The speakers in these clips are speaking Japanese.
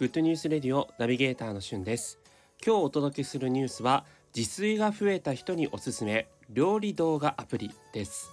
グッドニュースレディオナビゲーターのしゅんです。今日お届けするニュースは自炊が増えた人におすすめ料理動画アプリです。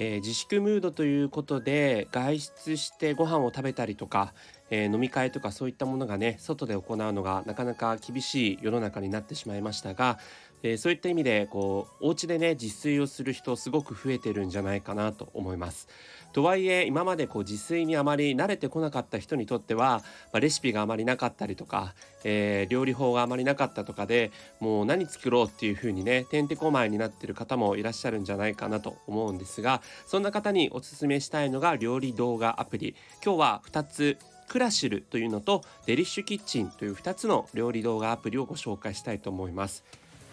えー、自粛ムードということで外出してご飯を食べたりとか、えー、飲み会とかそういったものがね外で行うのがなかなか厳しい世の中になってしまいましたが、えー、そういった意味でこうお家でね自炊をする人すごく増えてるんじゃないかなと思います。とはいえ今までこう自炊にあまり慣れてこなかった人にとっては、まあ、レシピがあまりなかったりとか、えー、料理法があまりなかったとかでもう何作ろうっていう風にねてんてこまいになってる方もいらっしゃるんじゃないかなと思うんですがそんな方におすすめしたいのが料理動画アプリ今日は2つクラシルというのとデリッシュキッチンという2つの料理動画アプリをご紹介したいと思います。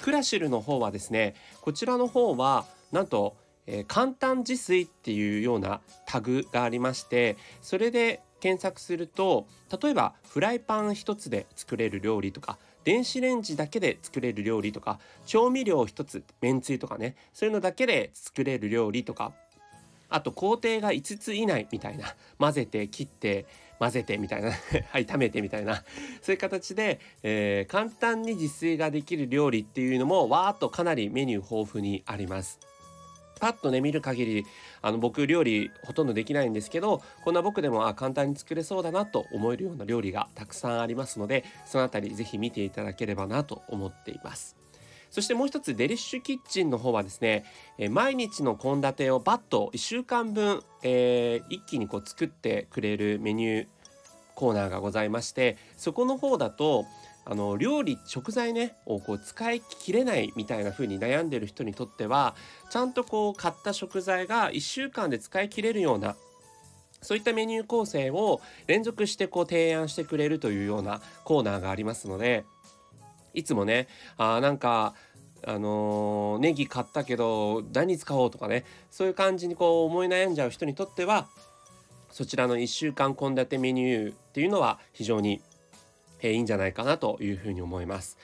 クラシルの方はですねこちらの方はなんとえー、簡単自炊っていうようなタグがありましてそれで検索すると例えばフライパン1つで作れる料理とか電子レンジだけで作れる料理とか調味料1つめんつゆとかねそういうのだけで作れる料理とかあと工程が5つ以内みたいな混ぜて切って混ぜてみたいな はい炒めてみたいなそういう形で、えー、簡単に自炊ができる料理っていうのもわーっとかなりメニュー豊富にあります。パッとね見る限りあの僕料理ほとんどできないんですけどこんな僕でもあ簡単に作れそうだなと思えるような料理がたくさんありますのでその辺り是非見ていただければなと思っています。そしてもう一つデリッシュキッチンの方はですね、え毎日の献立をバッと1週間分、えー、一気にこう作ってくれるメニューコーナーがございましてそこの方だとあの料理食材ねをこう使い切れないみたいな風に悩んでる人にとってはちゃんとこう買った食材が1週間で使い切れるようなそういったメニュー構成を連続してこう提案してくれるというようなコーナーがありますのでいつもねあなんかあのー、ネギ買ったけど何使おうとかねそういう感じにこう思い悩んじゃう人にとってはそちらの1週間献立メニューっていうのは非常にえー、いいんじゃないかなというふうに思います。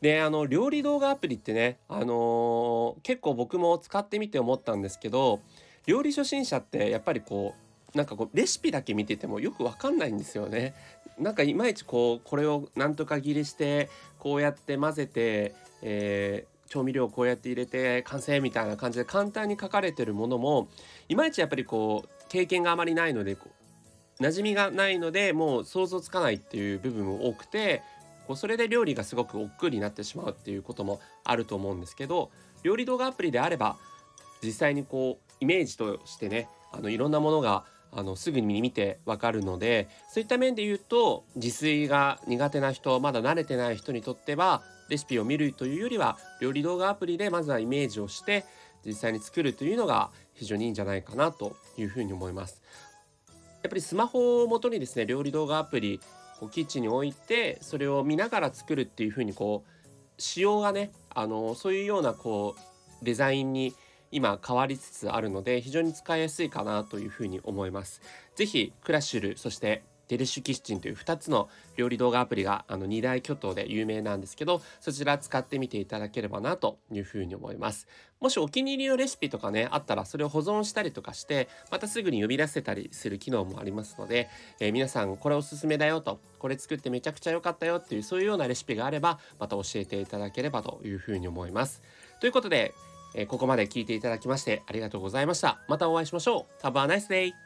であの料理動画アプリってね、あのー、結構僕も使ってみて思ったんですけど料理初心者ってやっぱりこうなんかこうレシピだけ見ててもよくわかんないんですよね。なんかいまいちこうこれをなんとか切りしてこうやって混ぜて、えー、調味料をこうやって入れて完成みたいな感じで簡単に書かれてるものもいまいちやっぱりこう経験があまりないので馴染みがないのでもう想像つかないっていう部分も多くてこうそれで料理がすごく億劫になってしまうっていうこともあると思うんですけど料理動画アプリであれば実際にこうイメージとしてねあのいろんなものがあのすぐに見てわかるのでそういった面で言うと自炊が苦手な人まだ慣れてない人にとってはレシピを見るというよりは料理動画アプリでまずはイメージをして実際に作るというのが非常にいいんじゃないかなというふうに思います。やっぱりスマホを元にですね料理動画アプリこうキッチンに置いてそれを見ながら作るっていう風にこう仕様がねあのそういうようなこうデザインに今変わりつつあるので非常に使いやすいかなというふうに思います。ぜひクラッシュルそしてデリッシュキッチンという2つの料理動画アプリがあの2大巨頭で有名なんですけどそちら使ってみていただければなというふうに思いますもしお気に入りのレシピとかねあったらそれを保存したりとかしてまたすぐに呼び出せたりする機能もありますので、えー、皆さんこれおすすめだよとこれ作ってめちゃくちゃ良かったよっていうそういうようなレシピがあればまた教えていただければというふうに思いますということで、えー、ここまで聞いていただきましてありがとうございましたまたお会いしましょう Have a nice day!